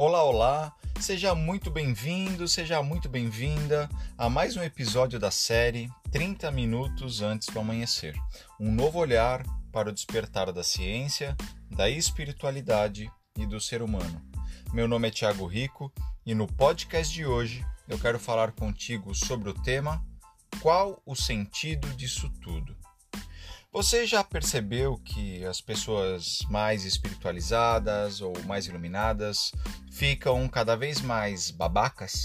Olá, olá! Seja muito bem-vindo, seja muito bem-vinda a mais um episódio da série 30 Minutos Antes do Amanhecer um novo olhar para o despertar da ciência, da espiritualidade e do ser humano. Meu nome é Tiago Rico e no podcast de hoje eu quero falar contigo sobre o tema Qual o sentido disso tudo? Você já percebeu que as pessoas mais espiritualizadas ou mais iluminadas ficam cada vez mais babacas?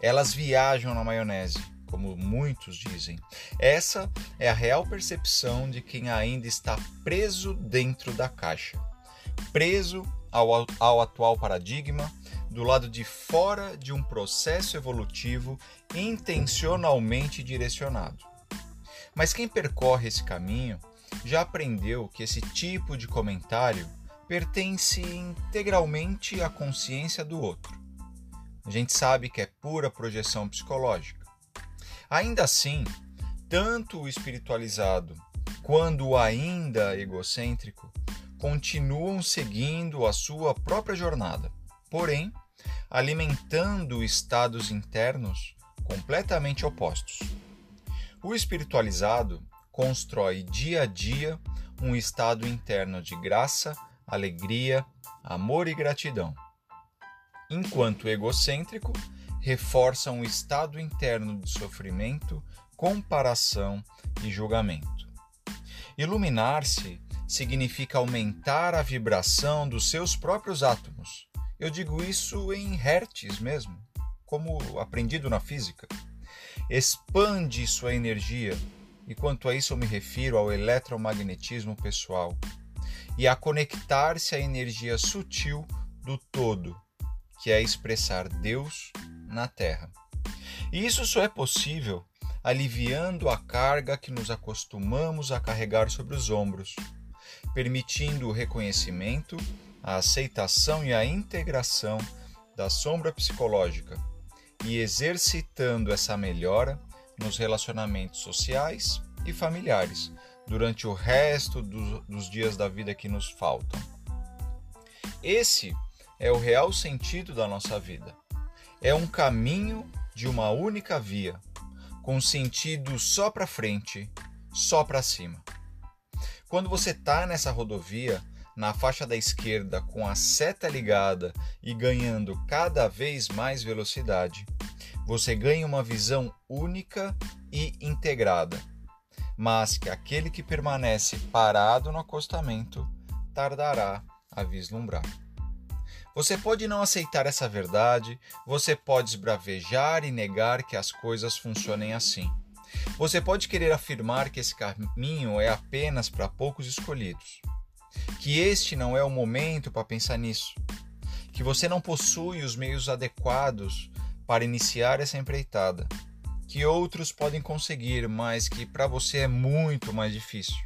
Elas viajam na maionese, como muitos dizem. Essa é a real percepção de quem ainda está preso dentro da caixa, preso ao, ao atual paradigma, do lado de fora de um processo evolutivo intencionalmente direcionado. Mas quem percorre esse caminho já aprendeu que esse tipo de comentário pertence integralmente à consciência do outro. A gente sabe que é pura projeção psicológica. Ainda assim, tanto o espiritualizado quanto o ainda egocêntrico continuam seguindo a sua própria jornada, porém alimentando estados internos completamente opostos. O espiritualizado constrói dia a dia um estado interno de graça, alegria, amor e gratidão, enquanto o egocêntrico reforça um estado interno de sofrimento, comparação e julgamento. Iluminar-se significa aumentar a vibração dos seus próprios átomos. Eu digo isso em hertz mesmo, como aprendido na física expande sua energia, e quanto a isso eu me refiro ao eletromagnetismo pessoal, e a conectar-se à energia sutil do todo, que é expressar Deus na Terra. E isso só é possível aliviando a carga que nos acostumamos a carregar sobre os ombros, permitindo o reconhecimento, a aceitação e a integração da sombra psicológica e exercitando essa melhora nos relacionamentos sociais e familiares durante o resto do, dos dias da vida que nos faltam. Esse é o real sentido da nossa vida. É um caminho de uma única via, com sentido só para frente, só para cima. Quando você está nessa rodovia, na faixa da esquerda com a seta ligada e ganhando cada vez mais velocidade, você ganha uma visão única e integrada, mas que aquele que permanece parado no acostamento tardará a vislumbrar. Você pode não aceitar essa verdade, você pode esbravejar e negar que as coisas funcionem assim. Você pode querer afirmar que esse caminho é apenas para poucos escolhidos que este não é o momento para pensar nisso, que você não possui os meios adequados para iniciar essa empreitada, que outros podem conseguir, mas que para você é muito mais difícil.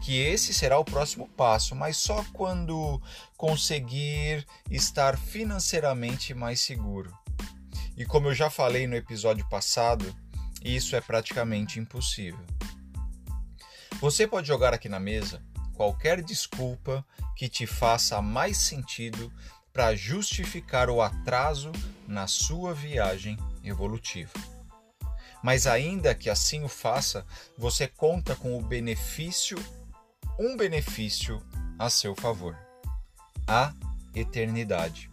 Que esse será o próximo passo, mas só quando conseguir estar financeiramente mais seguro. E como eu já falei no episódio passado, isso é praticamente impossível. Você pode jogar aqui na mesa qualquer desculpa que te faça mais sentido para justificar o atraso na sua viagem evolutiva. Mas ainda que assim o faça, você conta com o benefício, um benefício a seu favor: a eternidade.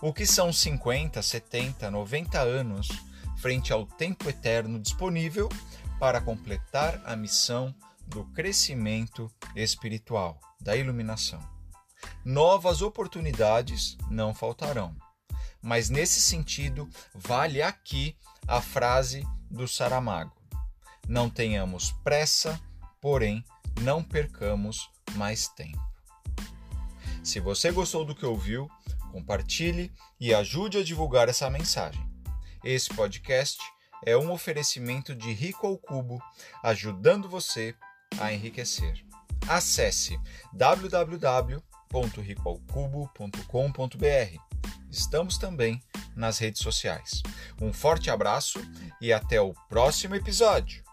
O que são 50, 70, 90 anos frente ao tempo eterno disponível para completar a missão do crescimento espiritual, da iluminação. Novas oportunidades não faltarão. Mas nesse sentido, vale aqui a frase do Saramago: Não tenhamos pressa, porém não percamos mais tempo. Se você gostou do que ouviu, compartilhe e ajude a divulgar essa mensagem. Esse podcast é um oferecimento de Rico ao Cubo, ajudando você a enriquecer. Acesse www.ricoalcubo.com.br. Estamos também nas redes sociais. Um forte abraço e até o próximo episódio!